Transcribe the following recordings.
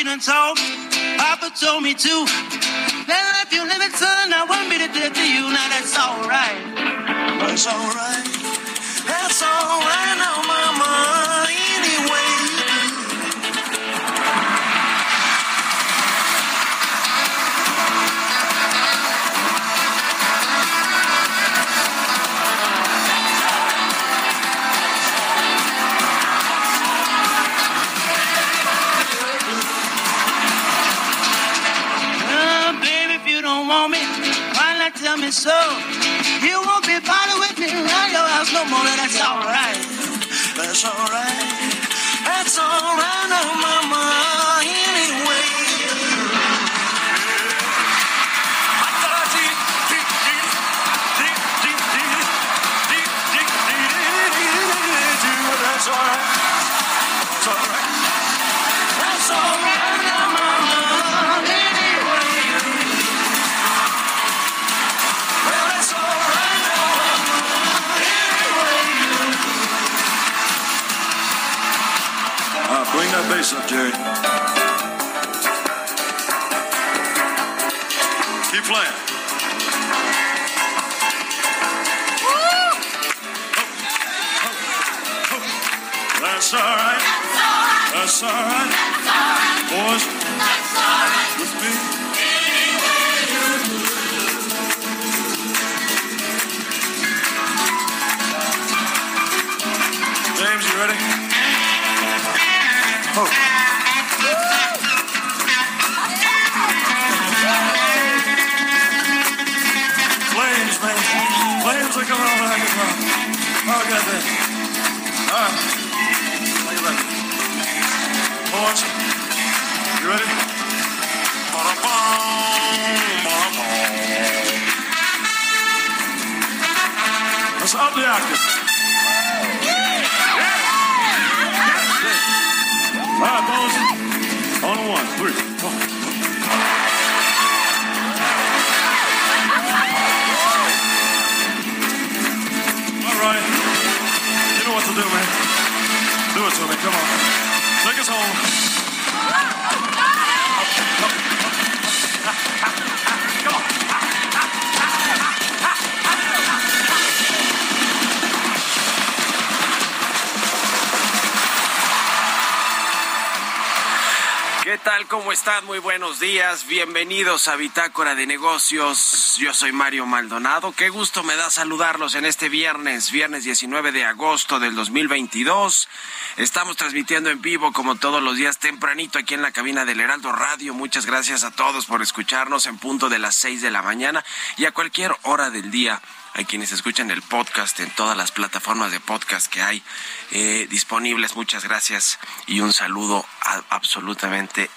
she done told. Papa told me to. That life you living, son, I want me to do to you. Now that's alright. That's alright. So? You won't be bothered with me around your house no more. That's all personal journey. Keep playing. Woo! That's all right. That's all right. Boys, that's all right. with me. James, you ready? Flames, man. Flames are coming over like a drum. Oh, God, damn. All right. Take it back. Boys, you ready? Ba-da-bum, ba-da-bum. Let's up the octave. All right, boys. On one, three. Come on. All right. You know what to do, man. Do it to me. Come on. Take us home. ¿Qué tal? ¿Cómo están? Muy buenos días. Bienvenidos a Bitácora de Negocios. Yo soy Mario Maldonado. Qué gusto me da saludarlos en este viernes, viernes 19 de agosto del 2022. Estamos transmitiendo en vivo como todos los días tempranito aquí en la cabina del Heraldo Radio. Muchas gracias a todos por escucharnos en punto de las 6 de la mañana y a cualquier hora del día a quienes escuchan el podcast en todas las plataformas de podcast que hay eh, disponibles. Muchas gracias y un saludo absolutamente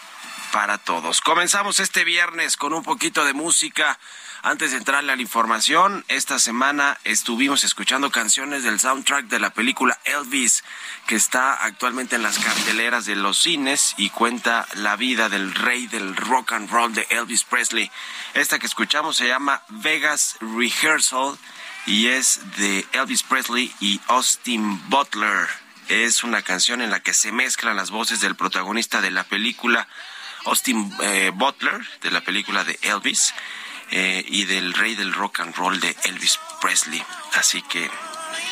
para todos. Comenzamos este viernes con un poquito de música. Antes de entrarle a la información, esta semana estuvimos escuchando canciones del soundtrack de la película Elvis, que está actualmente en las carteleras de los cines y cuenta la vida del rey del rock and roll de Elvis Presley. Esta que escuchamos se llama Vegas Rehearsal y es de Elvis Presley y Austin Butler. Es una canción en la que se mezclan las voces del protagonista de la película, Austin eh, Butler, de la película de Elvis, eh, y del rey del rock and roll de Elvis Presley. Así que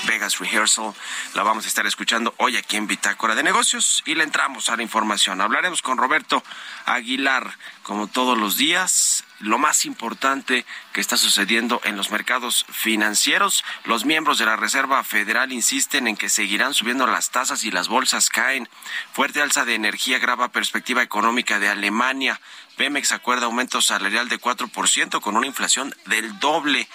Vegas Rehearsal. La vamos a estar escuchando hoy aquí en Bitácora de Negocios y le entramos a la información. Hablaremos con Roberto Aguilar, como todos los días, lo más importante que está sucediendo en los mercados financieros. Los miembros de la Reserva Federal insisten en que seguirán subiendo las tasas y las bolsas caen. Fuerte alza de energía grava perspectiva económica de Alemania. Pemex acuerda aumento salarial de 4% con una inflación del doble.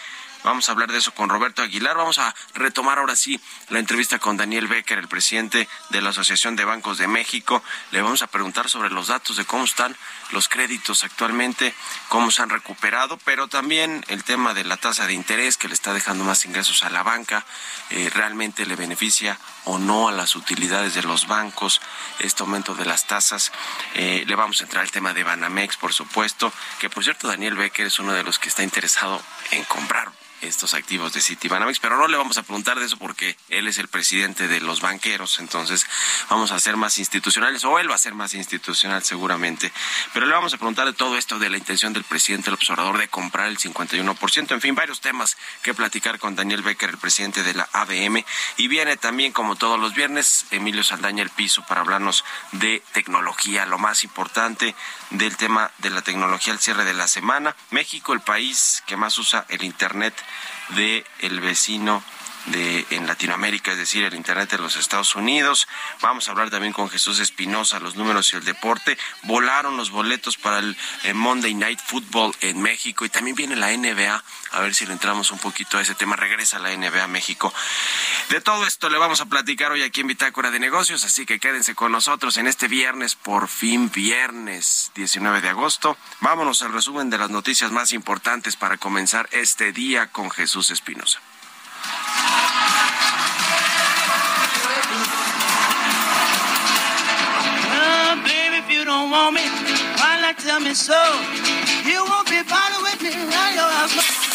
Vamos a hablar de eso con Roberto Aguilar. Vamos a retomar ahora sí la entrevista con Daniel Becker, el presidente de la Asociación de Bancos de México. Le vamos a preguntar sobre los datos de cómo están los créditos actualmente, cómo se han recuperado, pero también el tema de la tasa de interés que le está dejando más ingresos a la banca. Eh, ¿Realmente le beneficia o no a las utilidades de los bancos este aumento de las tasas? Eh, le vamos a entrar al tema de Banamex, por supuesto, que por cierto Daniel Becker es uno de los que está interesado en comprar estos activos de Citibanamex, pero no le vamos a preguntar de eso porque él es el presidente de los banqueros, entonces vamos a ser más institucionales, o él va a ser más institucional seguramente, pero le vamos a preguntar de todo esto, de la intención del presidente del observador de comprar el 51%, en fin, varios temas que platicar con Daniel Becker, el presidente de la ABM, y viene también, como todos los viernes, Emilio Saldaña el piso para hablarnos de tecnología, lo más importante del tema de la tecnología al cierre de la semana. México, el país que más usa el Internet de el vecino de en Latinoamérica, es decir, el Internet de los Estados Unidos. Vamos a hablar también con Jesús Espinosa, los números y el deporte. Volaron los boletos para el, eh, Monday Night Football en México y también viene la NBA. A ver si le entramos un poquito a ese tema. Regresa la NBA a México. De todo esto le vamos a platicar hoy aquí en Bitácora de Negocios, así que quédense con nosotros en este viernes, por fin viernes 19 de agosto. Vámonos al resumen de las noticias más importantes para comenzar este día con Jesús Espinosa. Oh, baby, if you don't want me, why not tell me so? You won't be bothered with me around your house.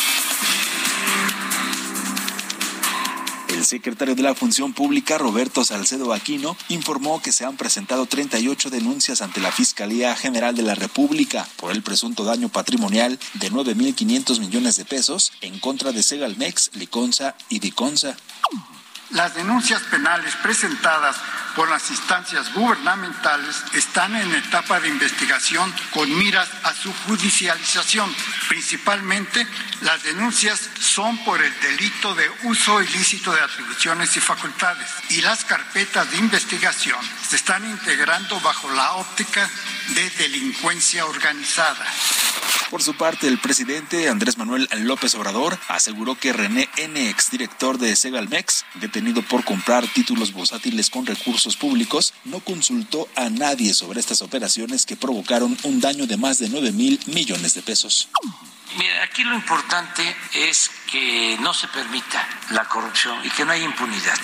Secretario de la Función Pública, Roberto Salcedo Aquino, informó que se han presentado 38 denuncias ante la Fiscalía General de la República por el presunto daño patrimonial de 9.500 millones de pesos en contra de Segalmex, Liconza y Diconza. Las denuncias penales presentadas por las instancias gubernamentales están en etapa de investigación con miras a su judicialización. Principalmente, las denuncias son por el delito de uso ilícito de atribuciones y facultades y las carpetas de investigación se están integrando bajo la óptica de delincuencia organizada. Por su parte, el presidente Andrés Manuel López Obrador aseguró que René N., exdirector de Segalmex, detenido por comprar títulos bursátiles con recursos públicos, no consultó a nadie sobre estas operaciones que provocaron un daño de más de 9 mil millones de pesos. Mira, aquí lo importante es que no se permita la corrupción y que no haya impunidad.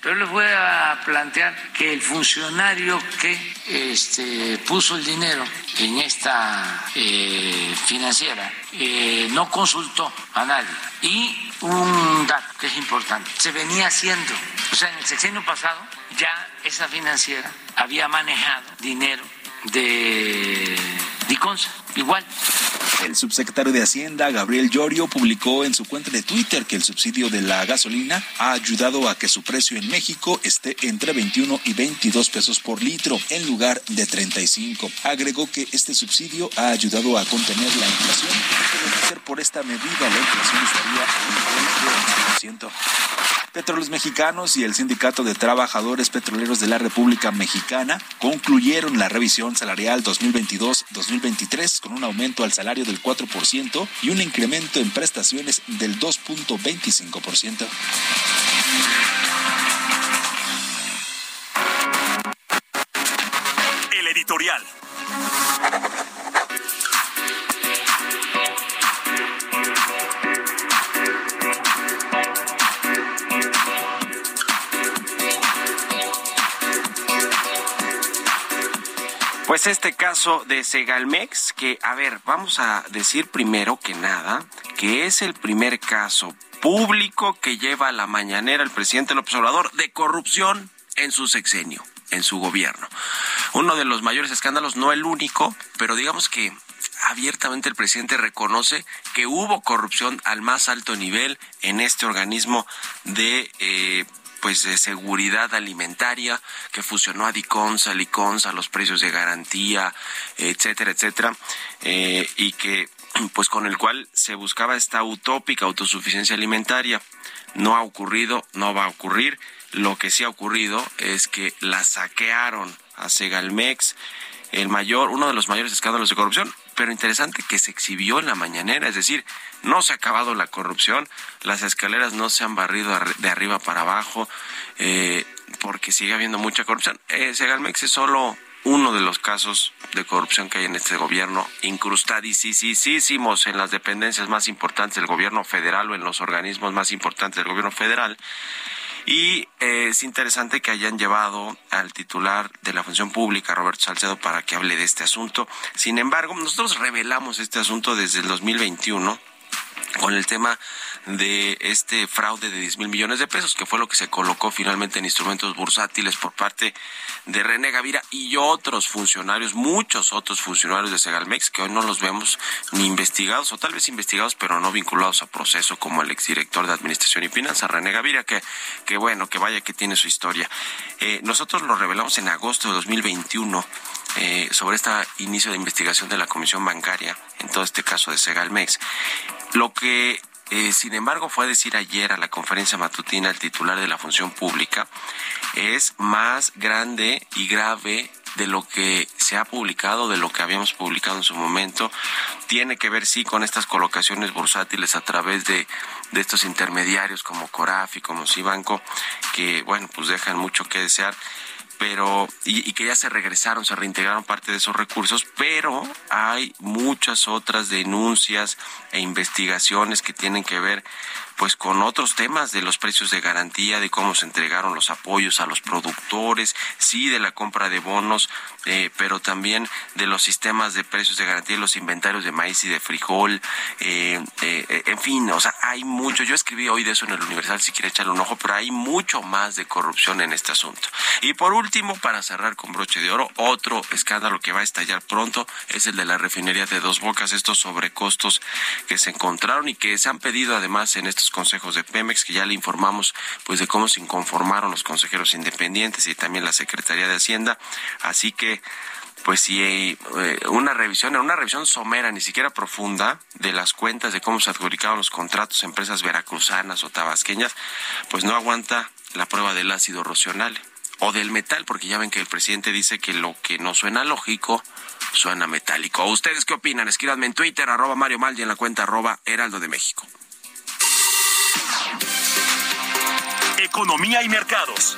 Pero les voy a plantear que el funcionario que este, puso el dinero en esta eh, financiera eh, no consultó a nadie. Y un dato que es importante, se venía haciendo, o sea, en el sexenio pasado ya esa financiera había manejado dinero de Diconsa, igual. El subsecretario de Hacienda, Gabriel Llorio, publicó en su cuenta de Twitter que el subsidio de la gasolina ha ayudado a que su precio en México esté entre 21 y 22 pesos por litro en lugar de 35. Agregó que este subsidio ha ayudado a contener la inflación, por esta medida la inflación estaría en el 11%. Petróleos Mexicanos y el Sindicato de Trabajadores Petroleros de la República Mexicana concluyeron la revisión salarial 2022-2023 con un aumento al salario del 4% y un incremento en prestaciones del 2.25%. Pues este caso de Segalmex, que, a ver, vamos a decir primero que nada que es el primer caso público que lleva a la mañanera el presidente López Obrador de corrupción en su sexenio, en su gobierno. Uno de los mayores escándalos, no el único, pero digamos que abiertamente el presidente reconoce que hubo corrupción al más alto nivel en este organismo de eh, pues de seguridad alimentaria que fusionó a Diconsa, Liconsa, los precios de garantía, etcétera, etcétera, eh, y que pues con el cual se buscaba esta utópica autosuficiencia alimentaria. No ha ocurrido, no va a ocurrir. Lo que sí ha ocurrido es que la saquearon a Segalmex, el mayor, uno de los mayores escándalos de corrupción, pero interesante que se exhibió en la mañanera, es decir, no se ha acabado la corrupción, las escaleras no se han barrido de arriba para abajo, eh, porque sigue habiendo mucha corrupción. Eh, Segalmex es solo uno de los casos de corrupción que hay en este gobierno, incrustadísimos en las dependencias más importantes del gobierno federal o en los organismos más importantes del gobierno federal. Y eh, es interesante que hayan llevado al titular de la función pública, Roberto Salcedo, para que hable de este asunto. Sin embargo, nosotros revelamos este asunto desde el 2021 con el tema de este fraude de 10 mil millones de pesos, que fue lo que se colocó finalmente en instrumentos bursátiles por parte de René Gavira y otros funcionarios, muchos otros funcionarios de Segalmex, que hoy no los vemos ni investigados, o tal vez investigados, pero no vinculados a proceso, como el exdirector de Administración y Finanzas, René Gavira, que, que bueno, que vaya que tiene su historia. Eh, nosotros lo revelamos en agosto de 2021 eh, sobre este inicio de investigación de la Comisión Bancaria, en todo este caso de Segalmex. Lo que eh, sin embargo, fue a decir ayer a la conferencia matutina el titular de la función pública, es más grande y grave de lo que se ha publicado, de lo que habíamos publicado en su momento. Tiene que ver, sí, con estas colocaciones bursátiles a través de, de estos intermediarios como Coraf y como Cibanco, que, bueno, pues dejan mucho que desear pero y, que ya se regresaron, se reintegraron parte de esos recursos, pero hay muchas otras denuncias e investigaciones que tienen que ver pues con otros temas de los precios de garantía, de cómo se entregaron los apoyos a los productores, sí de la compra de bonos, eh, pero también de los sistemas de precios de garantía, los inventarios de maíz y de frijol, eh, eh, en fin, o sea, hay mucho. Yo escribí hoy de eso en el Universal, si quiere echarle un ojo, pero hay mucho más de corrupción en este asunto. Y por último, para cerrar con broche de oro, otro escándalo que va a estallar pronto es el de la refinería de Dos Bocas, estos sobrecostos que se encontraron y que se han pedido además en estos consejos de Pemex, que ya le informamos pues de cómo se inconformaron los consejeros independientes y también la Secretaría de Hacienda. Así que pues si eh, una revisión, una revisión somera, ni siquiera profunda, de las cuentas de cómo se adjudicaban los contratos empresas veracruzanas o tabasqueñas, pues no aguanta la prueba del ácido rocional o del metal, porque ya ven que el presidente dice que lo que no suena lógico suena metálico. ¿Ustedes qué opinan? Escríbanme en Twitter, arroba Mario Mal en la cuenta arroba Heraldo de México. Economía y mercados.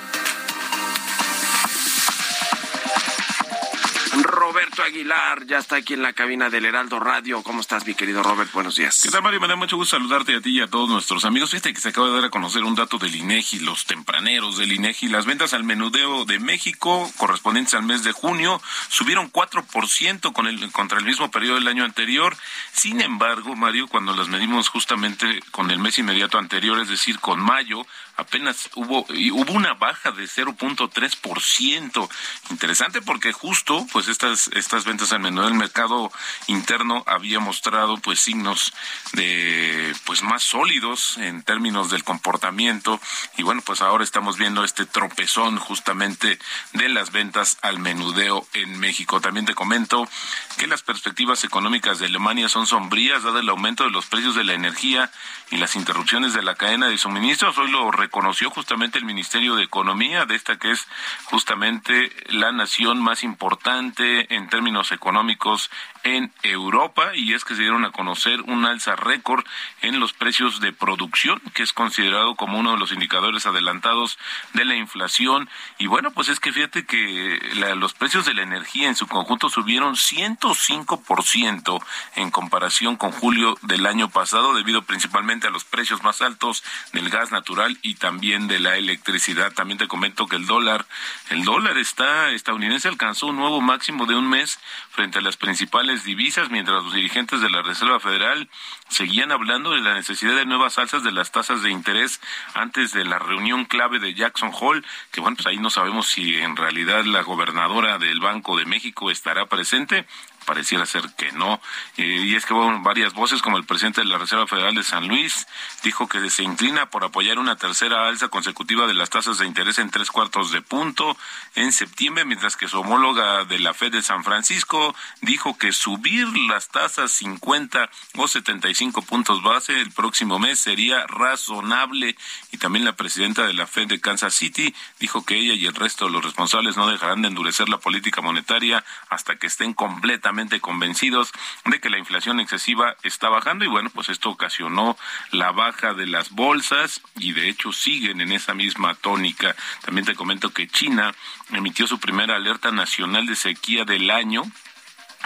Roberto Aguilar ya está aquí en la cabina del Heraldo Radio. ¿Cómo estás, mi querido Robert? Buenos días. ¿Qué tal, Mario? Me da mucho gusto saludarte a ti y a todos nuestros amigos. Fíjate que se acaba de dar a conocer un dato del INEGI, los tempraneros del INEGI. Las ventas al menudeo de México, correspondientes al mes de junio, subieron 4% con el, contra el mismo periodo del año anterior. Sin embargo, Mario, cuando las medimos justamente con el mes inmediato anterior, es decir, con mayo, apenas hubo hubo una baja de 0.3%. Interesante porque justo pues estas estas ventas al menú del mercado interno había mostrado pues signos de pues más sólidos en términos del comportamiento y bueno, pues ahora estamos viendo este tropezón justamente de las ventas al menudeo en México. También te comento que las perspectivas económicas de Alemania son sombrías dado el aumento de los precios de la energía y las interrupciones de la cadena de suministros. Hoy lo reconoció justamente el Ministerio de Economía de esta que es justamente la nación más importante en términos económicos en Europa y es que se dieron a conocer un alza récord en los precios de producción, que es considerado como uno de los indicadores adelantados de la inflación. Y bueno, pues es que fíjate que los precios de la energía en su conjunto subieron 105% en comparación con julio del año pasado, debido principalmente a los precios más altos del gas natural y también de la electricidad. También te comento que el dólar, el dólar está estadounidense alcanzó un nuevo máximo de un mes frente a las principales divisas, mientras los dirigentes de la Reserva Federal seguían hablando de la necesidad de nuevas alzas de las tasas de interés antes de la reunión clave de Jackson Hole, que bueno, pues ahí no sabemos si en realidad la gobernadora del Banco de México estará presente pareciera ser que no. Eh, y es que bueno, varias voces, como el presidente de la Reserva Federal de San Luis, dijo que se inclina por apoyar una tercera alza consecutiva de las tasas de interés en tres cuartos de punto en septiembre, mientras que su homóloga de la Fed de San Francisco dijo que subir las tasas 50 o 75 puntos base el próximo mes sería razonable. Y también la presidenta de la Fed de Kansas City dijo que ella y el resto de los responsables no dejarán de endurecer la política monetaria hasta que estén completamente convencidos de que la inflación excesiva está bajando y bueno, pues esto ocasionó la baja de las bolsas y de hecho siguen en esa misma tónica. También te comento que China emitió su primera alerta nacional de sequía del año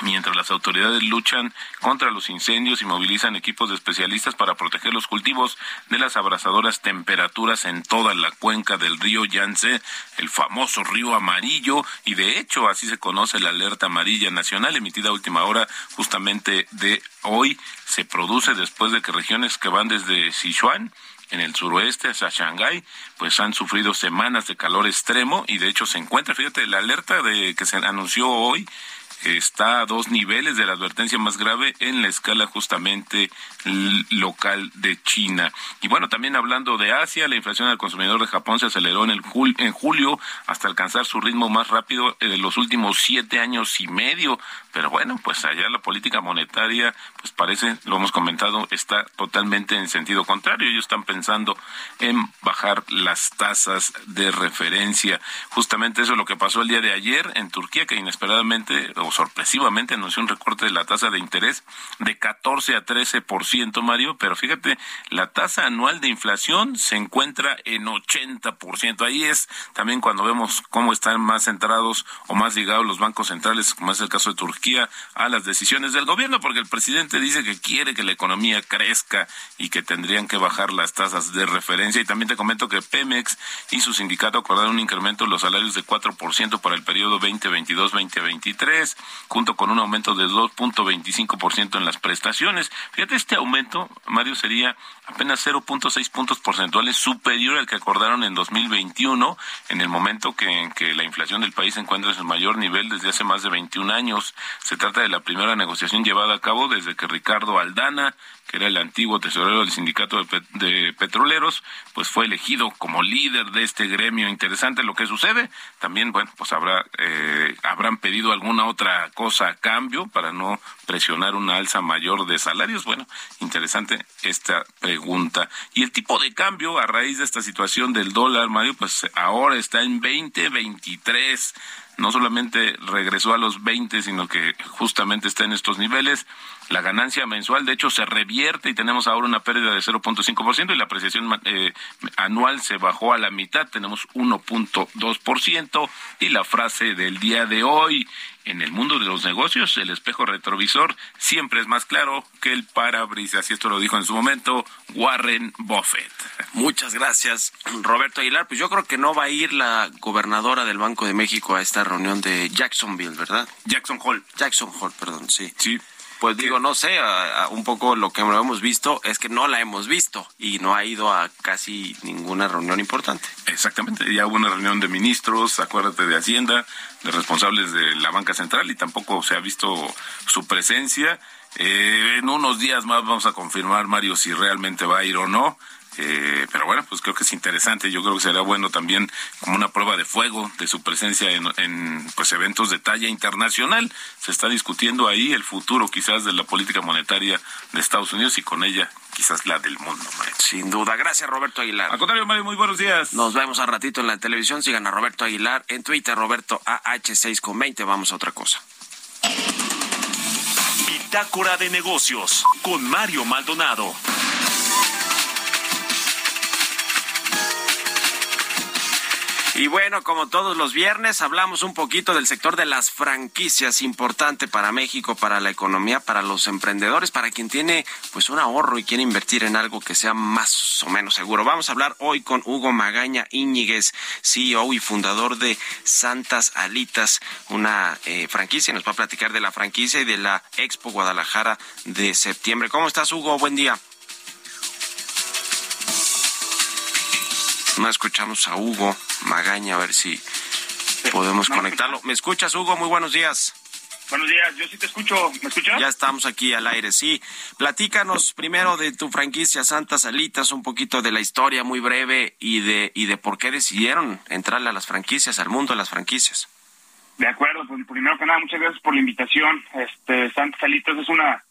mientras las autoridades luchan contra los incendios y movilizan equipos de especialistas para proteger los cultivos de las abrasadoras temperaturas en toda la cuenca del río Yangtze, el famoso río amarillo, y de hecho así se conoce la alerta amarilla nacional emitida a última hora justamente de hoy, se produce después de que regiones que van desde Sichuan en el suroeste hasta Shanghái, pues han sufrido semanas de calor extremo y de hecho se encuentra, fíjate, la alerta de que se anunció hoy está a dos niveles de la advertencia más grave en la escala justamente local de China. Y bueno, también hablando de Asia, la inflación al consumidor de Japón se aceleró en, el en julio hasta alcanzar su ritmo más rápido en los últimos siete años y medio. Pero bueno, pues allá la política monetaria, pues parece, lo hemos comentado, está totalmente en sentido contrario. Ellos están pensando en bajar las tasas de referencia. Justamente eso es lo que pasó el día de ayer en Turquía, que inesperadamente sorpresivamente anunció un recorte de la tasa de interés de 14 a 13%, Mario, pero fíjate, la tasa anual de inflación se encuentra en 80%. Ahí es también cuando vemos cómo están más centrados o más ligados los bancos centrales, como es el caso de Turquía a las decisiones del gobierno, porque el presidente dice que quiere que la economía crezca y que tendrían que bajar las tasas de referencia. Y también te comento que Pemex y su sindicato acordaron un incremento de los salarios de 4% para el periodo 2022-2023, junto con un aumento de 2.25% en las prestaciones. Fíjate, este aumento, Mario, sería apenas 0.6 puntos porcentuales superior al que acordaron en 2021, en el momento que, en que la inflación del país se encuentra en su mayor nivel desde hace más de 21 años. Se trata de la primera negociación llevada a cabo desde que Ricardo Aldana, que era el antiguo tesorero del sindicato de, petroleros, pues fue elegido como líder de este gremio. Interesante lo que sucede. También, bueno, pues habrá eh, habrán pedido alguna otra cosa a cambio para no presionar una alza mayor de salarios. Bueno, interesante esta pregunta. Y el tipo de cambio a raíz de esta situación del dólar, Mario, pues ahora está en 20, 23 no solamente regresó a los 20, sino que justamente está en estos niveles. La ganancia mensual, de hecho, se revierte y tenemos ahora una pérdida de 0.5% y la apreciación eh, anual se bajó a la mitad, tenemos 1.2%. Y la frase del día de hoy, en el mundo de los negocios, el espejo retrovisor siempre es más claro que el parabrisas. Y esto lo dijo en su momento Warren Buffett. Muchas gracias, Roberto Aguilar. Pues yo creo que no va a ir la gobernadora del Banco de México a esta reunión de Jacksonville, ¿verdad? Jackson Hall. Jackson Hall, perdón, sí. Sí. Pues digo, no sé, un poco lo que hemos visto es que no la hemos visto y no ha ido a casi ninguna reunión importante. Exactamente, ya hubo una reunión de ministros, acuérdate de Hacienda, de responsables de la banca central y tampoco se ha visto su presencia. Eh, en unos días más vamos a confirmar, Mario, si realmente va a ir o no. Eh, pero bueno, pues creo que es interesante. Yo creo que será bueno también como una prueba de fuego de su presencia en, pues eventos de talla internacional. Se está discutiendo ahí el futuro quizás de la política monetaria de Estados Unidos y con ella quizás la del mundo. Sin duda. Gracias, Roberto Aguilar. Al contrario, Mario, muy buenos días. Nos vemos a ratito en la televisión. Sigan a Roberto Aguilar en Twitter, Roberto AH6 con 20. Vamos a otra cosa. Bitácora de Negocios con Mario Maldonado. Y bueno, como todos los viernes, hablamos un poquito del sector de las franquicias, importante para México, para la economía, para los emprendedores, para quien tiene pues un ahorro y quiere invertir en algo que sea más o menos seguro. Vamos a hablar hoy con Hugo Magaña Íñiguez, CEO y fundador de Santas Alitas, una eh, franquicia. Nos va a platicar de la franquicia y de la Expo Guadalajara de septiembre. ¿Cómo estás, Hugo? Buen día. No escuchamos a Hugo Magaña, a ver si podemos conectarlo. ¿Me escuchas, Hugo? Muy buenos días. Buenos días, yo sí te escucho. ¿Me escuchas? Ya estamos aquí al aire, sí. Platícanos primero de tu franquicia Santa Salitas, un poquito de la historia muy breve y de, y de por qué decidieron entrarle a las franquicias, al mundo de las franquicias. De acuerdo, pues primero que nada, muchas gracias por la invitación. Este, Santa Salitas es una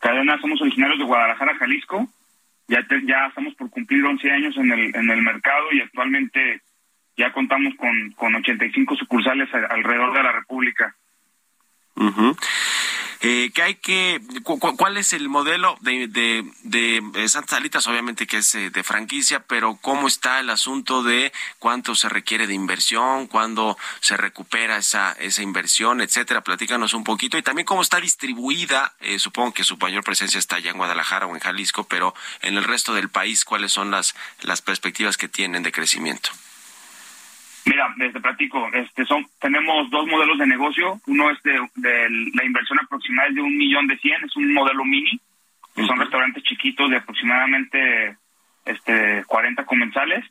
cadena, somos originarios de Guadalajara, Jalisco ya ya estamos por cumplir 11 años en el en el mercado y actualmente ya contamos con con 85 sucursales alrededor de la República. Eh, ¿qué hay que, ¿Cuál es el modelo de, de, de eh, Santa Salitas? Obviamente que es eh, de franquicia, pero ¿cómo está el asunto de cuánto se requiere de inversión, cuándo se recupera esa, esa inversión, etcétera? Platícanos un poquito. Y también cómo está distribuida, supongo que su mayor presencia está allá en Guadalajara o en Jalisco, pero en el resto del país, ¿cuáles son las, las perspectivas que tienen de crecimiento? Mira, desde platico, este son, tenemos dos modelos de negocio. Uno es de, la inversión aproximada es de un millón de cien, es un modelo mini, que son restaurantes chiquitos de aproximadamente este 40 comensales.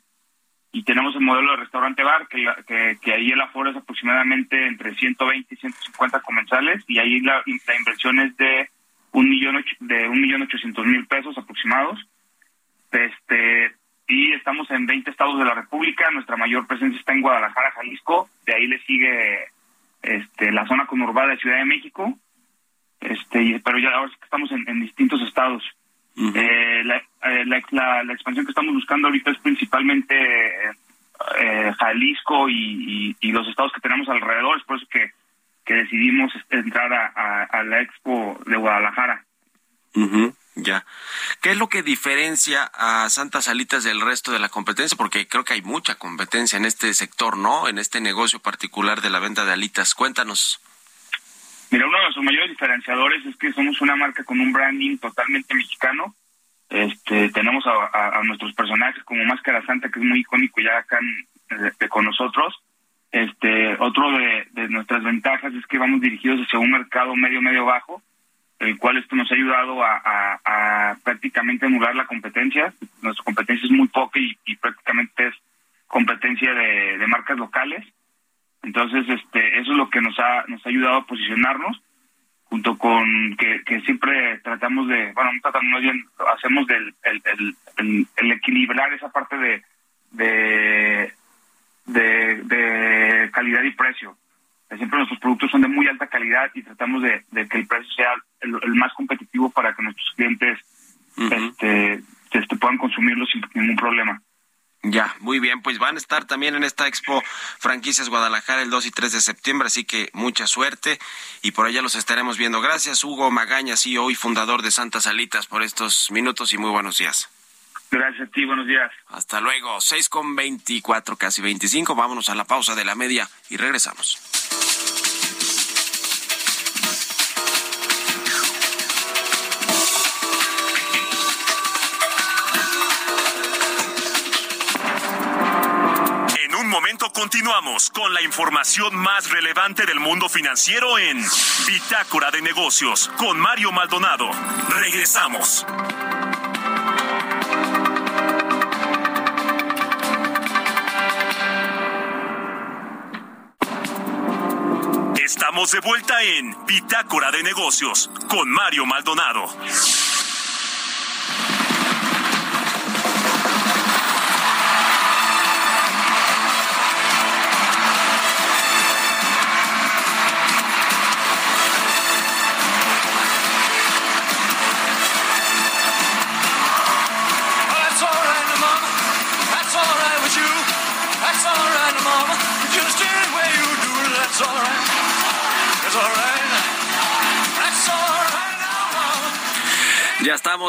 Y tenemos el modelo de restaurante bar, que, que, ahí el aforo es aproximadamente entre 120 y 150 comensales, y ahí la, la inversión es de un millón de un millón ochocientos mil pesos aproximados. Este y estamos en 20 estados de la República. Nuestra mayor presencia está en Guadalajara, Jalisco. De ahí le sigue este, la zona conurbada de Ciudad de México. Este, pero ya ahora estamos en, distintos estados. Eh, eh, la, la, expansión que estamos buscando ahorita es principalmente eh, Jalisco y, los estados que tenemos alrededor. Es por eso que, que decidimos entrar a, la Expo de Guadalajara. Ya. ¿Qué es lo que diferencia a Santas Alitas del resto de la competencia? Porque creo que hay mucha competencia en este sector, ¿no? En este negocio particular de la venta de alitas. Cuéntanos. Mira, uno de nuestros mayores diferenciadores es que somos una marca con un branding totalmente mexicano. Este, tenemos a, nuestros personajes como Máscara Santa, que es muy icónico ya acá con nosotros. Este, otro de, de nuestras ventajas es que vamos dirigidos hacia un mercado medio, medio bajo el cual esto nos ha ayudado a, prácticamente anular la competencia. Nuestra competencia es muy poca y, prácticamente es competencia de, marcas locales. Entonces, este, eso es lo que nos ha, nos ha ayudado a posicionarnos, junto con que, siempre tratamos de, bueno, no tratamos bien, hacemos del, el, equilibrar esa parte de, de, de calidad y precio siempre nuestros productos son de muy alta calidad y tratamos de, que el precio sea el, más competitivo para que nuestros clientes este, este, puedan consumirlo sin ningún problema. Ya, muy bien, pues van a estar también en esta Expo Franquicias Guadalajara el 2 y 3 de septiembre, así que mucha suerte y por allá los estaremos viendo. Gracias Hugo Magaña, CEO y fundador de Santas Alitas por estos minutos y muy buenos días. Gracias a ti, buenos días. Hasta luego, 6 con 24, casi 25, vámonos a la pausa de la media y regresamos. momento continuamos con la información más relevante del mundo financiero en Bitácora de Negocios con Mario Maldonado. Regresamos. Estamos de vuelta en Bitácora de Negocios con Mario Maldonado.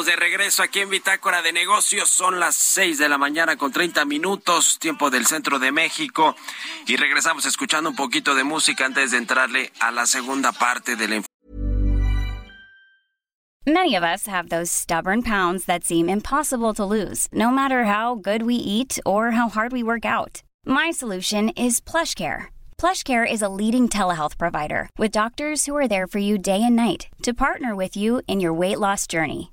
De regreso aquí en Bitácora de Negocios. Son las 6 de la mañana con 30 minutos, tiempo del centro de México. Y regresamos escuchando un poquito de música antes de entrarle a la segunda parte de la Many of us have those stubborn pounds that seem impossible to lose, no matter how good we eat or how hard we work out. My solution is PlushCare. PlushCare is a leading telehealth provider with doctors who are there for you day and night to partner with you in your weight loss journey.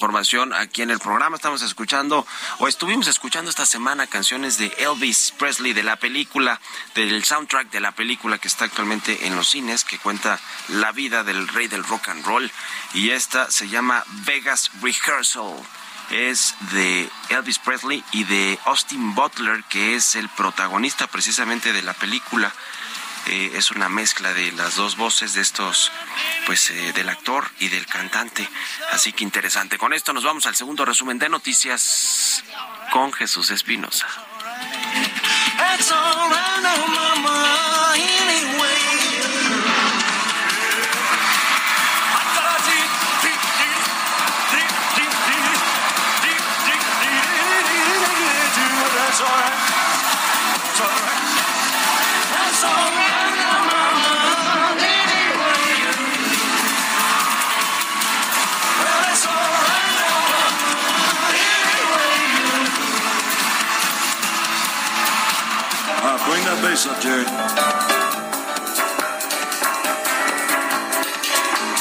Información aquí en el programa. Estamos escuchando, o estuvimos escuchando esta semana canciones de Elvis Presley, de la película, del soundtrack de la película que está actualmente en los cines, que cuenta la vida del rey del rock and roll. Y esta se llama Vegas Rehearsal. Es de Elvis Presley y de Austin Butler, que es el protagonista precisamente de la película. Eh, es una mezcla de las dos voces de estos, pues eh, del actor y del cantante. Así que interesante. Con esto nos vamos al segundo resumen de noticias con Jesús Espinosa. Uh, bring that bass up, Jerry.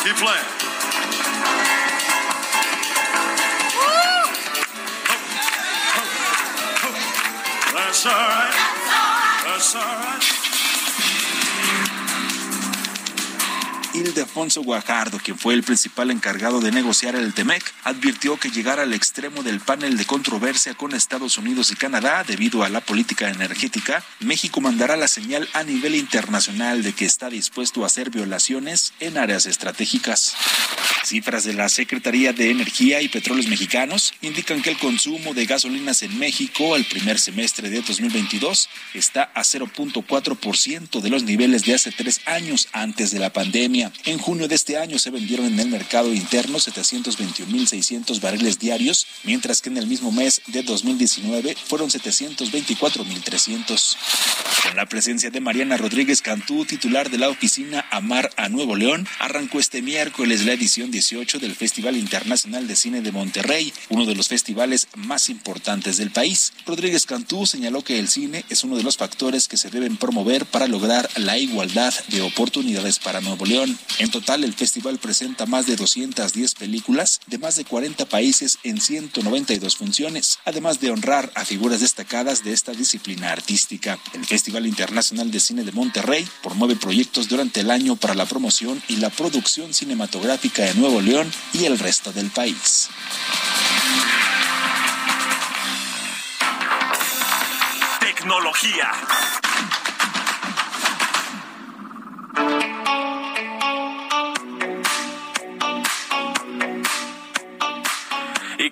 Keep playing. That's all right. That's all right. That's all right. Ildefonso Guajardo, quien fue el principal encargado de negociar el TEMEC, advirtió que llegar al extremo del panel de controversia con Estados Unidos y Canadá debido a la política energética, México mandará la señal a nivel internacional de que está dispuesto a hacer violaciones en áreas estratégicas. Cifras de la Secretaría de Energía y Petróleos Mexicanos indican que el consumo de gasolinas en México al primer semestre de 2022 está a 0.4% de los niveles de hace tres años antes de la pandemia. En junio de este año se vendieron en el mercado interno 721.600 barriles diarios, mientras que en el mismo mes de 2019 fueron 724.300. Con la presencia de Mariana Rodríguez Cantú, titular de la oficina Amar a Nuevo León, arrancó este miércoles la edición 18 del Festival Internacional de Cine de Monterrey, uno de los festivales más importantes del país. Rodríguez Cantú señaló que el cine es uno de los factores que se deben promover para lograr la igualdad de oportunidades para Nuevo León. En total, el festival presenta más de 210 películas de más de 40 países en 192 funciones, además de honrar a figuras destacadas de esta disciplina artística. El Festival Internacional de Cine de Monterrey promueve proyectos durante el año para la promoción y la producción cinematográfica de Nuevo León y el resto del país. Tecnología.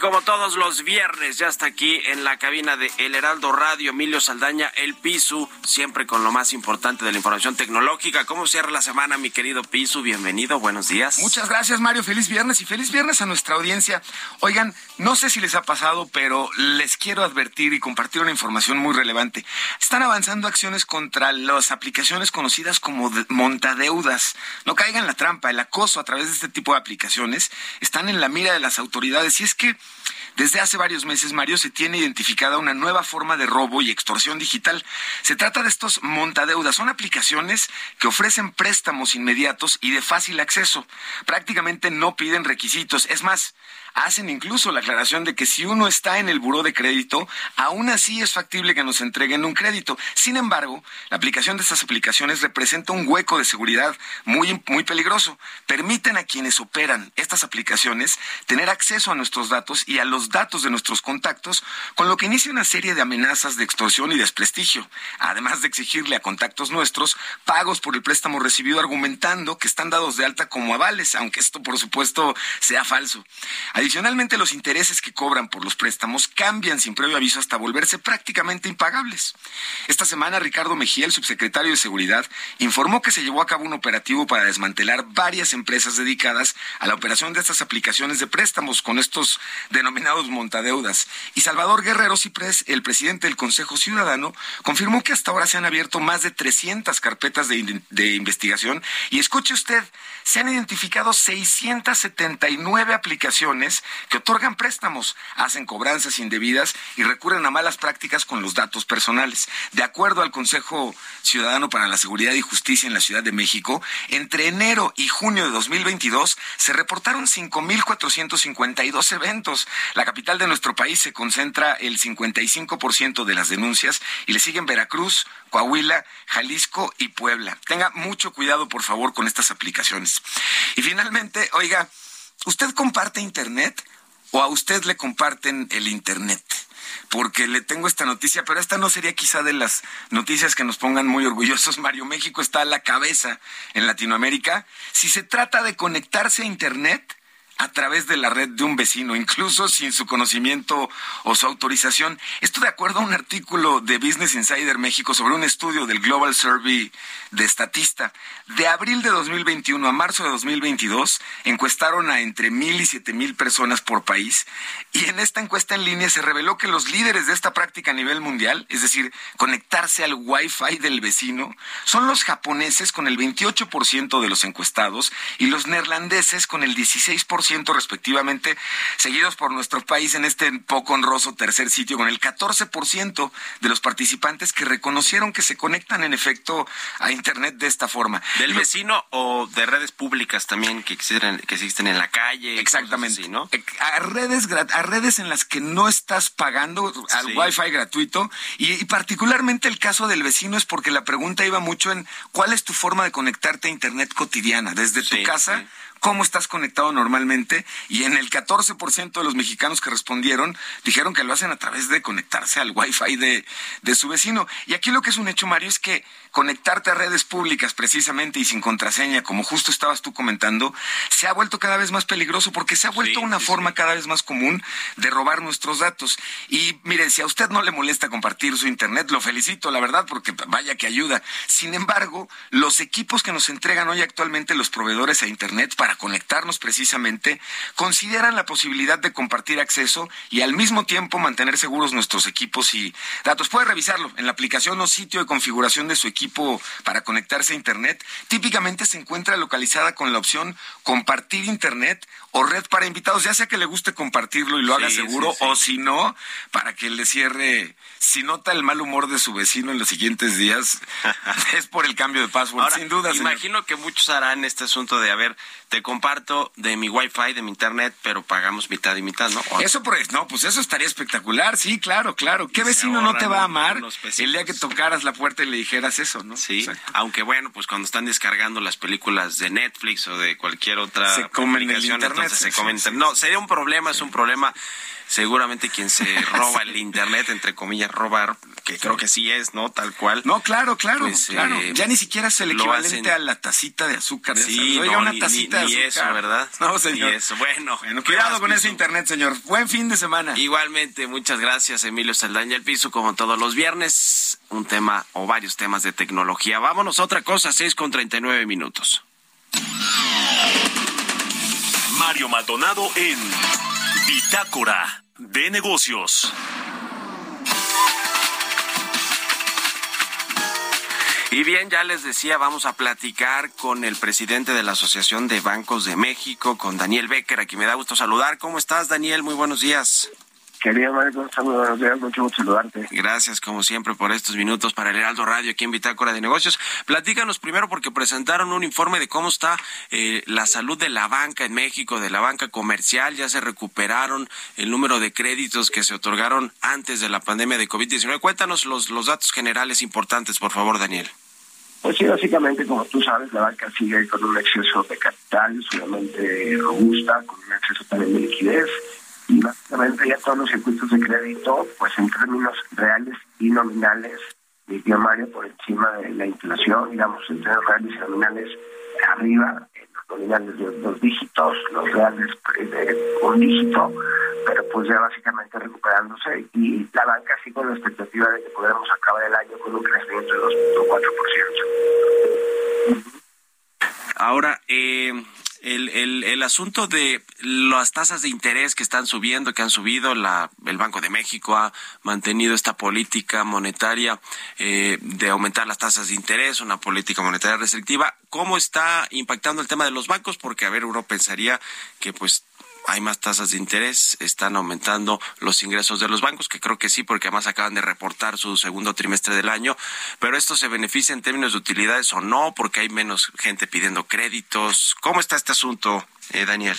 Como todos los viernes, ya está aquí en la cabina de El Heraldo Radio, Emilio Saldaña, El Pisu, siempre con lo más importante de la información tecnológica. ¿Cómo cierra la semana, mi querido Pisu? Bienvenido, buenos días. Muchas gracias, Mario. Feliz viernes y feliz viernes a nuestra audiencia. Oigan, no sé si les ha pasado, pero les quiero advertir y compartir una información muy relevante. Están avanzando acciones contra las aplicaciones conocidas como de- montadeudas. No caigan en la trampa. El acoso a través de este tipo de aplicaciones están en la mira de las autoridades. Y es que desde hace varios meses, Mario, se tiene identificada una nueva forma de robo y extorsión digital. Se trata de estos montadeudas. Son aplicaciones que ofrecen préstamos inmediatos y de fácil acceso. Prácticamente no piden requisitos. Es más, hacen incluso la aclaración de que si uno está en el buró de crédito, aún así es factible que nos entreguen un crédito. Sin embargo, la aplicación de estas aplicaciones representa un hueco de seguridad muy, muy peligroso. Permiten a quienes operan estas aplicaciones tener acceso a nuestros datos y a los datos de nuestros contactos, con lo que inicia una serie de amenazas de extorsión y desprestigio, además de exigirle a contactos nuestros pagos por el préstamo recibido argumentando que están dados de alta como avales, aunque esto por supuesto sea falso. Adicionalmente, los intereses que cobran por los préstamos cambian sin previo aviso hasta volverse prácticamente impagables. Esta semana, Ricardo Mejía, el subsecretario de Seguridad, informó que se llevó a cabo un operativo para desmantelar varias empresas dedicadas a la operación de estas aplicaciones de préstamos con estos denominados montadeudas. Y Salvador Guerrero Ciprés, el presidente del Consejo Ciudadano, confirmó que hasta ahora se han abierto más de 300 carpetas de, de investigación y escuche usted, se han identificado 679 aplicaciones que otorgan préstamos, hacen cobranzas indebidas y recurren a malas prácticas con los datos personales. De acuerdo al Consejo Ciudadano para la Seguridad y Justicia en la Ciudad de México, entre enero y junio de 2022 se reportaron 5.452 eventos. La capital de nuestro país se concentra el 55% de las denuncias y le siguen Veracruz, Coahuila, Jalisco y Puebla. Tenga mucho cuidado, por favor, con estas aplicaciones. Y finalmente, oiga, ¿usted comparte Internet o a usted le comparten el Internet? porque le tengo esta noticia, pero esta no sería quizá de las noticias que nos pongan muy orgullosos. Mario México está a la cabeza en Latinoamérica. Si se trata de conectarse a Internet, a través de la red de un vecino, incluso sin su conocimiento o su autorización. Esto de acuerdo a un artículo de Business Insider México sobre un estudio del Global Survey de Statista. De abril de 2021 a marzo de 2022 encuestaron a entre mil y siete mil personas por país y en esta encuesta en línea se reveló que los líderes de esta práctica a nivel mundial, es decir, conectarse al Wi-Fi del vecino, son los japoneses con el 28% de los encuestados y los neerlandeses con el 16% respectivamente, seguidos por nuestro país en este poco honroso tercer sitio con el 14% de los participantes que reconocieron que se conectan en efecto a Internet de esta forma. ¿Del vecino o de redes públicas también que existen, que existen en la calle? Exactamente. ¿no? Eh, a, redes, a redes en las que no estás pagando al Wi-Fi gratuito y, particularmente el caso del vecino es porque la pregunta iba mucho en cuál es tu forma de conectarte a Internet cotidiana, desde tu casa cómo estás conectado normalmente y en el 14% de los mexicanos que respondieron dijeron que lo hacen a través de conectarse al wifi de, de su vecino. Y aquí lo que es un hecho, Mario, es que conectarte a redes públicas precisamente y sin contraseña, como justo estabas tú comentando, se ha vuelto cada vez más peligroso porque se ha vuelto una forma cada vez más común de robar nuestros datos. Y miren, si a usted no le molesta compartir su internet, lo felicito, la verdad, porque vaya que ayuda. Sin embargo, los equipos que nos entregan hoy actualmente los proveedores a internet para conectarnos precisamente, consideran la posibilidad de compartir acceso y al mismo tiempo mantener seguros nuestros equipos y datos. Puede revisarlo en la aplicación o sitio de configuración de su equipo para conectarse a Internet, típicamente se encuentra localizada con la opción compartir Internet o red para invitados, ya sea que le guste compartirlo y lo haga seguro, o si no, para que le cierre, si nota el mal humor de su vecino en los siguientes días, es por el cambio de password, sin duda. Imagino que muchos harán este asunto de, a ver, te comparto de mi wifi, de mi internet, pero pagamos mitad y mitad, ¿no? Eso, por, no, pues eso estaría espectacular, sí, claro, claro. ¿Qué vecino no te va a amar el día que tocaras la puerta y le dijeras eso, no? Sí, aunque bueno, pues cuando están descargando las películas de Netflix o de cualquier otra se comen el internet, se comen. No, sería un problema, es un problema seguramente quien se roba el internet, entre comillas, robar, que creo que sí es, ¿no? Tal cual. No, claro, claro, pues, claro. Eh, ya ni siquiera es el equivalente a la tacita de azúcar. Sí, no, una tacita ni, de azúcar. eso, ¿verdad? No, señor. Ni eso. Bueno, cuidado con ese internet, señor. Buen fin de semana. Igualmente, muchas gracias, Emilio Saldaña el piso, como todos los viernes, un tema o varios temas de tecnología. Vámonos a otra cosa, 6 con 39 minutos. Mario Maldonado en Bitácora de negocios. Y bien, ya les decía, vamos a platicar con el presidente de la Asociación de Bancos de México, con Daniel Becker, a quien me da gusto saludar. ¿Cómo estás, Daniel? Muy buenos días. Mario, saludos, buenos días, mucho gusto saludarte. Gracias, como siempre, por estos minutos para el Heraldo Radio aquí en Bitácora de Negocios. Platícanos primero porque presentaron un informe de cómo está eh, la salud de la banca en México, de la banca comercial. Ya se recuperaron el número de créditos que se otorgaron antes de la pandemia de COVID-19. Cuéntanos los, los datos generales importantes, por favor, Daniel. Pues sí, básicamente, como tú sabes, la banca sigue con un exceso de capital sumamente robusta, con un exceso también de liquidez y básicamente ya todos los circuitos de crédito, pues en términos reales y nominales, mi Mario, por encima de la inflación, digamos, en términos reales y nominales arriba, los nominales de dos dígitos, los reales de un dígito, pero pues ya básicamente recuperándose y la banca sí con la expectativa de que podamos acabar el año con un crecimiento de 2.4%. Ahora, eh, el, el, el, asunto de las tasas de interés que están subiendo, que han subido, la, el Banco de México ha mantenido esta política monetaria eh, de aumentar las tasas de interés, una política monetaria restrictiva. ¿Cómo está impactando el tema de los bancos? Porque, a ver, uno pensaría que pues hay más tasas de interés, están aumentando los ingresos de los bancos, que creo que sí, porque además acaban de reportar su segundo trimestre del año, pero esto se beneficia en términos de utilidades o no, porque hay menos gente pidiendo créditos. ¿Cómo está este asunto, eh, Daniel?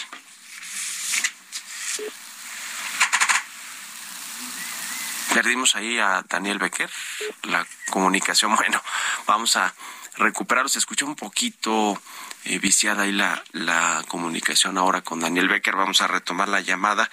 Perdimos ahí a Daniel Becker, la comunicación. Bueno, vamos a recuperarlo. Se escuchó un poquito eh, viciada ahí la, la comunicación ahora con Daniel Becker. Vamos a retomar la llamada.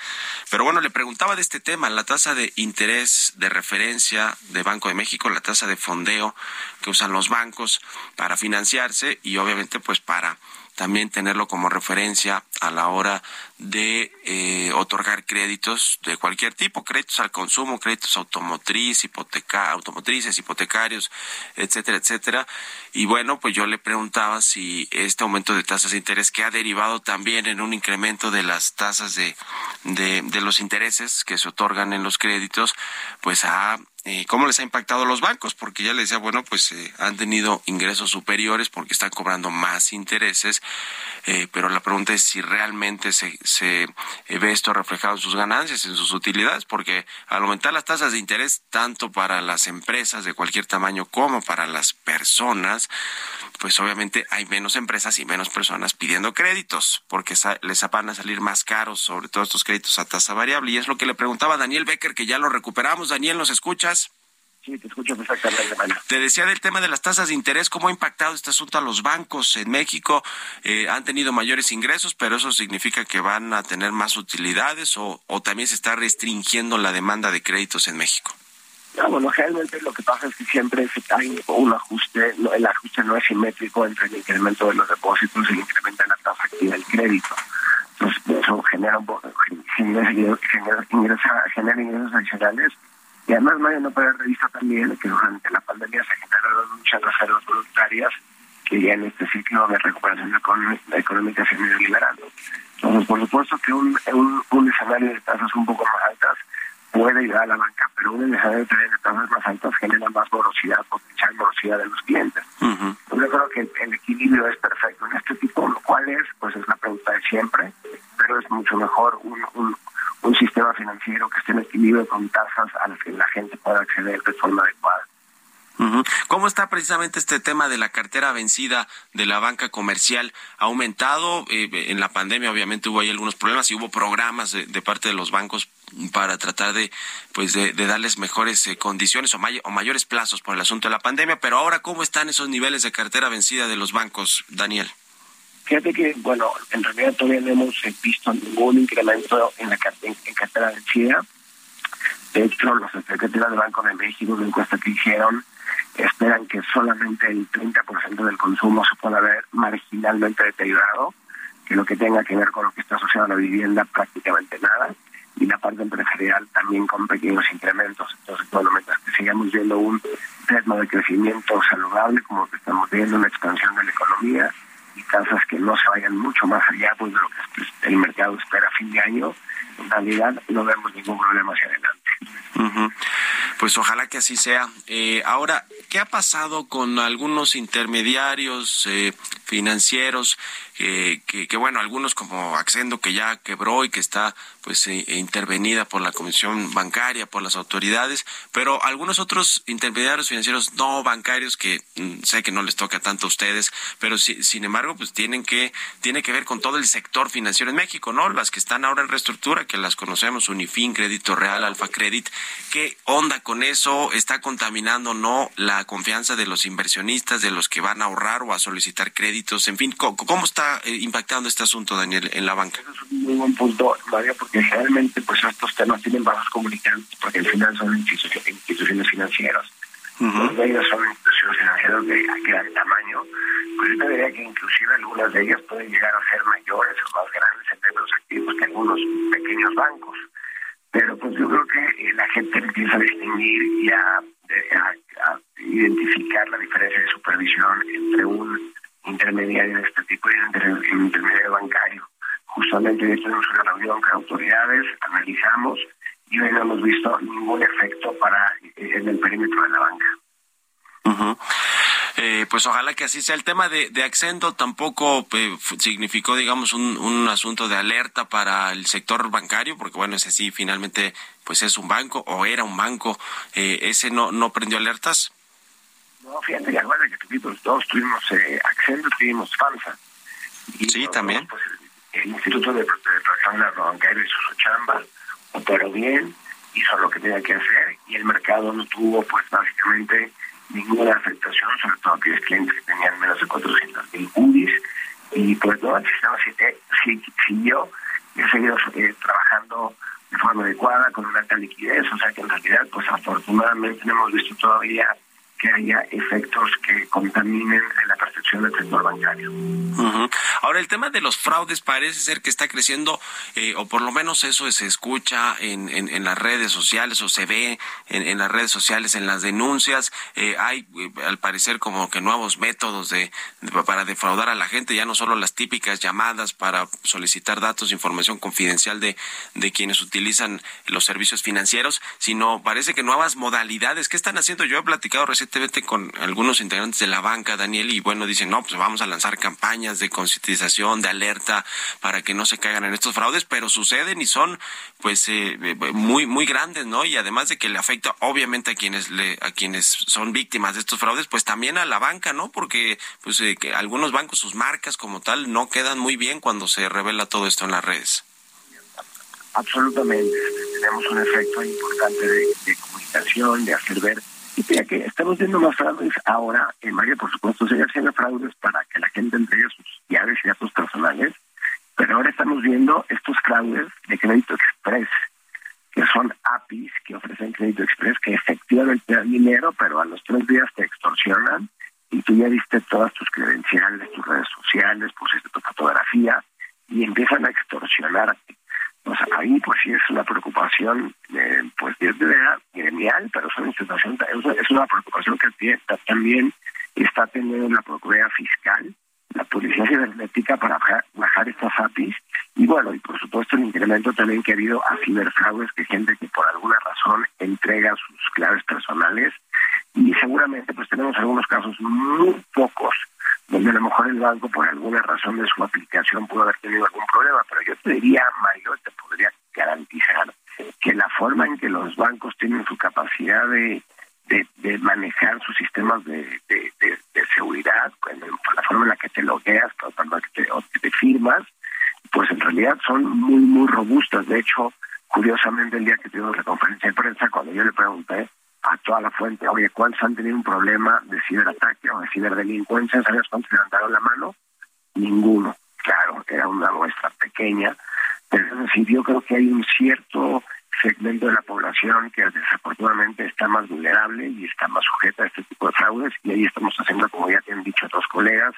Pero bueno, le preguntaba de este tema, la tasa de interés de referencia de Banco de México, la tasa de fondeo que usan los bancos para financiarse y obviamente pues para también tenerlo como referencia a la hora de eh, otorgar créditos de cualquier tipo, créditos al consumo, créditos automotriz, hipoteca, automotrices, hipotecarios, etcétera, etcétera. Y bueno, pues yo le preguntaba si este aumento de tasas de interés que ha derivado también en un incremento de las tasas de, de, los intereses que se otorgan en los créditos, pues ha eh, cómo les ha impactado a los bancos, porque ya les decía, bueno, pues eh, han tenido ingresos superiores porque están cobrando más intereses, eh, pero la pregunta es si realmente se, se ve esto reflejado en sus ganancias, en sus utilidades, porque al aumentar las tasas de interés, tanto para las empresas de cualquier tamaño como para las personas, pues obviamente hay menos empresas y menos personas pidiendo créditos, porque les van a salir más caros, sobre todo estos créditos a tasa variable. Y es lo que le preguntaba Daniel Becker, que ya lo recuperamos. Daniel, ¿nos escuchas? Sí, te escucho perfectamente, Te decía del tema de las tasas de interés, cómo ha impactado este asunto a los bancos en México. Eh, han tenido mayores ingresos, pero eso significa que van a tener más utilidades o, o también se está restringiendo la demanda de créditos en México. No, bueno, realmente lo que pasa es que siempre hay un ajuste, el ajuste no es simétrico entre el incremento de los depósitos y el incremento de la tasa activa del crédito. Entonces, eso genera, un, genera, genera ingresos adicionales y además, Mario, no puede revisar también que durante la pandemia se generaron muchas reservas voluntarias que ya en este ciclo de recuperación económica se han ido liberando. Entonces, por supuesto que un, un, un escenario de tasas un poco más altas puede ayudar a la banca, pero un escenario de tasas más altas genera más morosidad, potencial morosidad de los clientes. Yo creo que el equilibrio es perfecto en este tipo, lo cual es, pues es la pregunta de siempre, pero es mucho mejor un, un un sistema financiero que esté en equilibrio con tasas a las que la gente pueda acceder de forma adecuada. ¿Cómo está precisamente este tema de la cartera vencida de la banca comercial? ¿Ha aumentado? Eh, en la pandemia obviamente hubo ahí algunos problemas y hubo programas de, parte de los bancos para tratar de pues de, darles mejores eh, condiciones o, o, mayores plazos por el asunto de la pandemia, pero ahora ¿cómo están esos niveles de cartera vencida de los bancos, Daniel? Fíjate que, bueno, en realidad todavía no hemos visto ningún incremento en la en, en cartera vencida. De hecho, los secretarios del Banco de México, una encuesta que hicieron, esperan que solamente el 30% del consumo se pueda ver marginalmente deteriorado, que lo que tenga que ver con lo que está asociado a la vivienda prácticamente nada, y la parte empresarial también con pequeños incrementos. Entonces, bueno, mientras que sigamos viendo un ritmo de crecimiento saludable, como que estamos viendo una expansión de la economía, y tasas que no se vayan mucho más allá pues, de lo que el mercado espera a fin de año, en realidad no vemos ningún problema hacia adelante. Pues ojalá que así sea. Eh, ahora, ¿qué ha pasado con algunos intermediarios eh, financieros que, que, bueno, algunos como Accendo que ya quebró y que está pues eh, intervenida por la Comisión Bancaria, por las autoridades, pero algunos otros intermediarios financieros no bancarios que mm, sé que no les toca tanto a ustedes, pero si, sin embargo pues tienen que tiene que ver con todo el sector financiero en México, ¿no? Las que están ahora en reestructura, que las conocemos, Unifin, Crédito Real, Alfa Credit, ¿qué onda con eso? ¿Está contaminando no la confianza de los inversionistas, de los que van a ahorrar o a solicitar crédito créditos, en fin, ¿cómo, está eh, impactando este asunto, Daniel, en la banca? es un muy buen punto, Mario, porque generalmente pues estos temas tienen bajos comunicantes, porque al final son instituciones, instituciones financieras. Los de ellas son instituciones financieras de gran tamaño, pues yo te diría que inclusive algunas de ellas pueden llegar a ser mayores o más grandes en términos activos que algunos pequeños bancos. Pero pues yo creo que eh, la gente empieza a distinguir y a, a- a identificar la diferencia de supervisión entre un intermediario de este tipo un intermediario bancario. Justamente hoy tuvimos una reunión con autoridades, analizamos y hoy no hemos visto ningún efecto para eh, en el perímetro de la banca. Ujú. Eh, pues ojalá que así sea. El tema de, de Accendo tampoco eh, significó, digamos, un, un asunto de alerta para el sector bancario, porque bueno, ese sí finalmente pues es un banco o era un banco. Eh, ese no, no prendió alertas. No, fíjate, ya bueno, que tuvimos dos, tuvimos eh, Accendo, tuvimos FAMSA. Y Sí, también. pues, el, el Instituto de Protección de la Bancaria hizo su chamba, operó bien, hizo lo que tenía que hacer y el mercado no tuvo, pues, básicamente ninguna afectación, sobre todo aquellos clientes que tenían menos de 400 mil UDIs. Y pues, no, el sistema eh, siguió y ha seguido eh, trabajando de forma adecuada, con una alta liquidez, o sea que en realidad, pues afortunadamente no hemos visto todavía que haya efectos que contaminen la Ahora, el tema de los fraudes parece ser que está creciendo, eh, o por lo menos eso se escucha en, en, las redes sociales, o se ve en, las redes sociales, en las denuncias. Eh, hay, eh, al parecer, como que nuevos métodos de, de- para defraudar a la gente, ya no solo las típicas llamadas para solicitar datos, información confidencial de, de quienes utilizan los servicios financieros, sino parece que nuevas modalidades. ¿Qué están haciendo? Yo he platicado recientemente con algunos integrantes de la banca, Daniel, y bueno, dicen, no, pues vamos a lanzar campañas de concientización, de alerta, para que no se caigan en estos fraudes, pero suceden y son, pues, eh, eh, muy, muy grandes, ¿no? Y además de que le afecta, obviamente, a quienes le, a quienes son víctimas de estos fraudes, pues también a la banca, ¿no? Porque, pues, eh, que algunos bancos, sus marcas como tal, no quedan muy bien cuando se revela todo esto en las redes. Absolutamente. Tenemos un efecto importante de, de comunicación, de hacer ver. Y que estamos viendo más fraudes ahora. En Mario, por supuesto, se hacen fraudes para que la gente entregue sus llaves y datos personales. Pero ahora estamos viendo estos fraudes de crédito express, que son APIs que ofrecen crédito express, que efectivamente te dan dinero, pero a los tres días te extorsionan y tú ya diste todas tus credenciales, tus redes sociales, pusiste tu fotografía y empiezan a extorsionarte. Pues ahí pues sí es una preocupación, eh, pues te diría gremial, pero es una situación, es una preocupación que también está teniendo la Procuraduría Fiscal, la Policía Cibernética para bajar, bajar estas APIs y bueno, y por supuesto el incremento también que ha habido a ciberfraudes, que gente que por alguna razón entrega sus claves personales y seguramente pues tenemos algunos casos muy pocos donde a lo mejor el banco por alguna razón de su aplicación pudo haber tenido algún problema, pero yo te diría, Mario, te podría garantizar que la forma en que los bancos tienen su capacidad de, de, manejar sus sistemas de, de, seguridad, la forma en la que te logueas, la que te, o te firmas, pues en realidad son muy, muy robustas. De hecho, curiosamente, el día que tuvimos la conferencia de prensa, cuando yo le pregunté a toda la fuente, oye, ¿cuántos han tenido un problema de ciberataque o de ciberdelincuencia? ¿Sabes cuántos levantaron la mano? Ninguno. Claro, era una muestra pequeña, pero es decir, yo creo que hay un cierto segmento de la población que desafortunadamente está más vulnerable y está más sujeta a este tipo de fraudes y ahí estamos haciendo, como ya te han dicho otros colegas,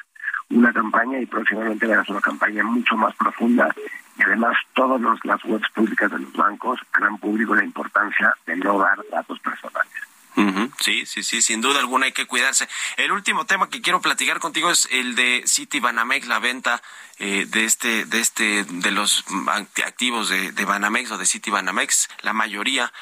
una campaña y próximamente verás una campaña mucho más profunda y además todas las webs públicas de los bancos harán público la importancia de no dar datos personales. Ujú, Sí, sí, sí, sin duda alguna hay que cuidarse. El último tema que quiero platicar contigo es el de City Banamex, la venta eh, de este, de este, de los activos de, de Banamex o de City Banamex, la mayoría.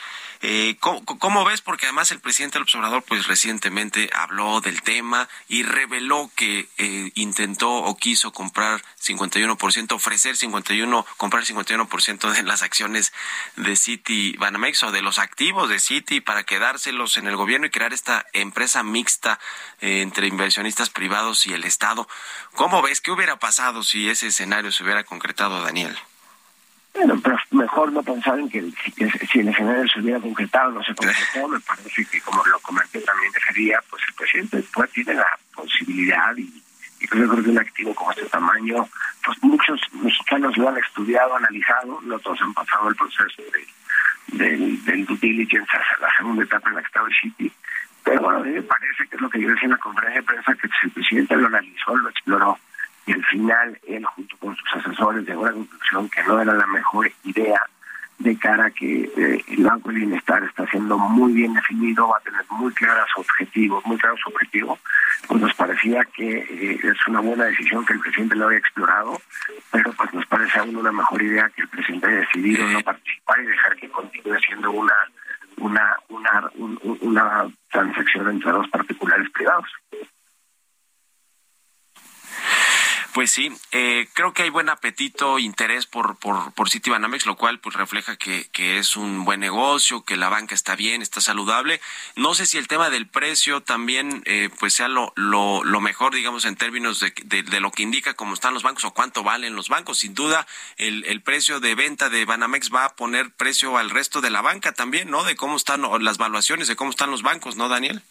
Eh, ¿cómo, cómo ves? Porque además el presidente del observador, pues recientemente habló del tema y reveló que eh, intentó o quiso comprar 51%, ofrecer 51, comprar 51% de las acciones de City Banamex o de los activos de City para quedárselos en el gobierno y crear esta empresa mixta eh, entre inversionistas privados y el Estado. ¿Cómo ves? ¿Qué hubiera pasado si ese escenario se hubiera concretado, Daniel? Bueno, pero mejor no pensar en que que si el escenario se hubiera concretado no se concretó, me parece que como lo comenté también día, pues el presidente después tiene la posibilidad y, yo creo que un activo como este tamaño, pues muchos mexicanos lo han estudiado, analizado, no todos han pasado el proceso de, del, del due diligence hasta la segunda etapa en la que estaba City. Pero bueno, a mí me parece que es lo que yo decía en la conferencia de prensa, que el presidente lo analizó, lo exploró, y al final él junto con sus asesores llegó a la conclusión que no era la mejor idea de cara a que eh, el Banco del Bienestar está siendo muy bien definido, va a tener muy claros objetivos, muy claros objetivos, pues nos parecía que eh, es una buena decisión que el presidente lo haya explorado, pero pues nos parece aún una mejor idea que el presidente haya decidido no participar y dejar que continúe siendo una una una una transacción entre dos particulares privados. Pues sí, eh, creo que hay buen apetito, interés por, por, por Citibanamex, lo cual pues refleja que, que es un buen negocio, que la banca está bien, está saludable. No sé si el tema del precio también eh, pues sea lo, lo, mejor, digamos, en términos de, de, de, lo que indica cómo están los bancos o cuánto valen los bancos. Sin duda, el, el precio de venta de Banamex va a poner precio al resto de la banca también, ¿no? De cómo están las valuaciones, de cómo están los bancos, ¿no, Daniel?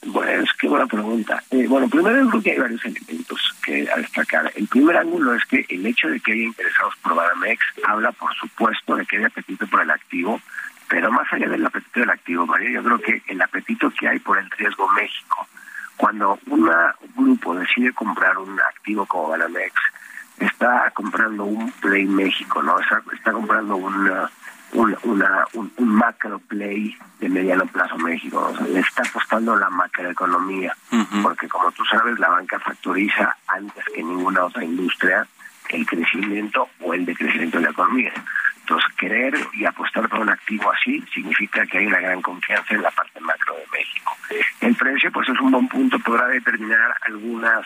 Pues qué buena pregunta. Eh, bueno, primero creo que hay varios elementos que a destacar. El primer ángulo es que el hecho de que haya interesados por Banamex habla, por supuesto, de que hay apetito por el activo, pero más allá del apetito del activo, María, yo creo que el apetito que hay por el riesgo México. Cuando un grupo decide comprar un activo como Banamex, está comprando un Play México, ¿no? Está, está comprando una un, una, un, un, macro play de mediano plazo México. O sea, le está apostando la macroeconomía, uh -huh. porque como tú sabes, la banca factoriza antes que ninguna otra industria el crecimiento o el decrecimiento de la economía. Entonces, querer y apostar por un activo así significa que hay una gran confianza en la parte macro de México. El precio, pues es un buen punto, podrá determinar algunas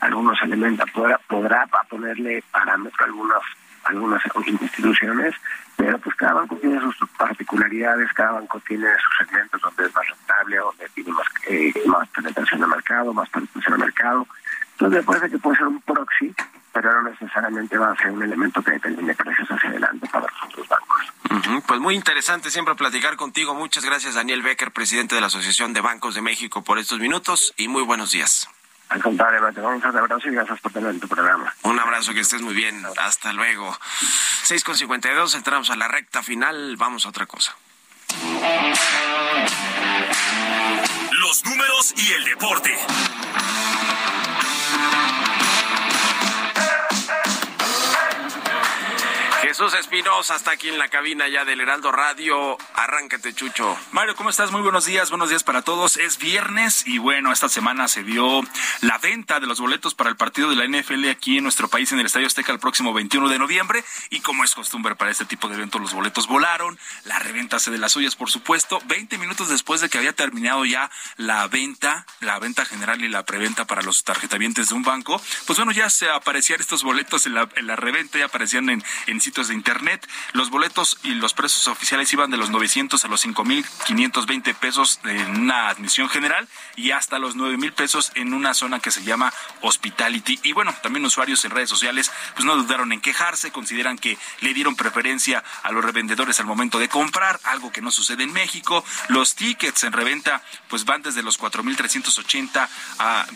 algunos elementos, podrá, podrá ponerle parámetro a algunas algunas instituciones, pero pues cada banco tiene sus particularidades, cada banco tiene sus segmentos donde es más rentable, donde tiene más, eh, más penetración de mercado, más penetración de mercado. Entonces me parece que puede ser un proxy, pero no necesariamente va a ser un elemento que determine precios hacia adelante para los otros bancos. Pues muy interesante siempre platicar contigo. Muchas gracias Daniel Becker, presidente de la Asociación de Bancos de México, por estos minutos y muy buenos días. Al contrario, te un fuerte abrazo y gracias por tener en tu programa. Un abrazo, que estés muy bien. Hasta luego. 6 con 52, entramos a la recta final. Vamos a otra cosa. Los números y el deporte. Jesús Espinosa está aquí en la cabina ya del Heraldo Radio. Arráncate, Chucho. Mario, ¿cómo estás? Muy buenos días, buenos días para todos. Es viernes y bueno, esta semana se dio la venta de los boletos para el partido de la NFL aquí en nuestro país en el Estadio Azteca el próximo 21 de noviembre. Y como es costumbre para este tipo de eventos, los boletos volaron. La reventa se de las suyas, por supuesto. 20 minutos después de que había terminado ya la venta, la venta general y la preventa para los tarjetavientes de un banco, pues bueno, ya se aparecían estos boletos en la, en la reventa, ya aparecían en, en sitios de internet. Los boletos y los precios oficiales iban de los 900 a los 5.520 pesos en una admisión general y hasta los 9.000 pesos en una zona que se llama Hospitality. Y bueno, también usuarios en redes sociales pues no dudaron en quejarse, consideran que le dieron preferencia a los revendedores al momento de comprar, algo que no sucede en México. Los tickets en reventa pues van desde los 4.380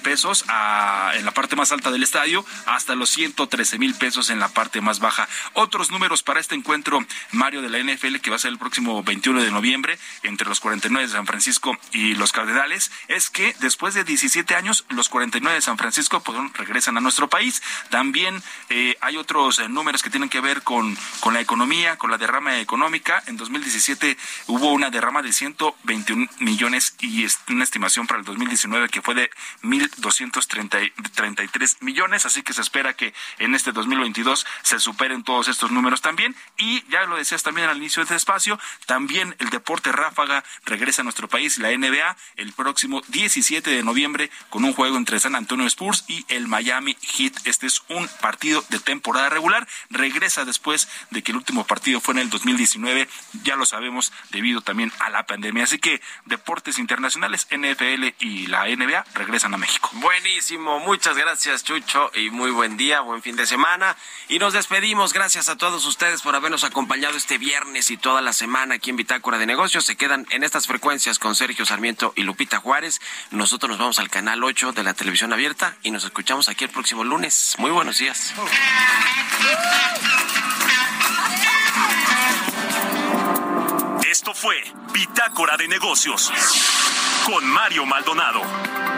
pesos a, en la parte más alta del estadio hasta los 113.000 pesos en la parte más baja. Otros números para este encuentro, Mario, de la NFL, que va a ser el próximo 21 de noviembre entre los 49 de San Francisco y los Cardenales, es que después de 17 años, los 49 de San Francisco pues, regresan a nuestro país. También eh, hay otros eh, números que tienen que ver con, con la economía, con la derrama económica. En 2017 hubo una derrama de 121 millones y una estimación para el 2019 que fue de 1.233 millones, así que se espera que en este 2022 se superen todos estos números también. Y ya lo decías también al inicio de este espacio, también el deporte ráfaga regresa a nuestro país, la NBA, el próximo 17 de noviembre con un juego entre San Antonio Spurs y el Miami Heat. Este es un partido de temporada regular. Regresa después de que el último partido fue en el 2019, ya lo sabemos, debido también a la pandemia. Así que deportes internacionales, NFL y la NBA regresan a México. Buenísimo, muchas gracias Chucho y muy buen día, buen fin de semana. Y nos despedimos, gracias a todos ustedes por habernos acompañado este viernes y toda la semana aquí en Bitácora de Negocios. Se quedan en estas frecuencias con Sergio Sarmiento y Lupita Juárez. Nosotros nos vamos al canal 8 de la televisión abierta y nos escuchamos aquí el próximo lunes. Muy buenos días. Esto fue Bitácora de Negocios con Mario Maldonado.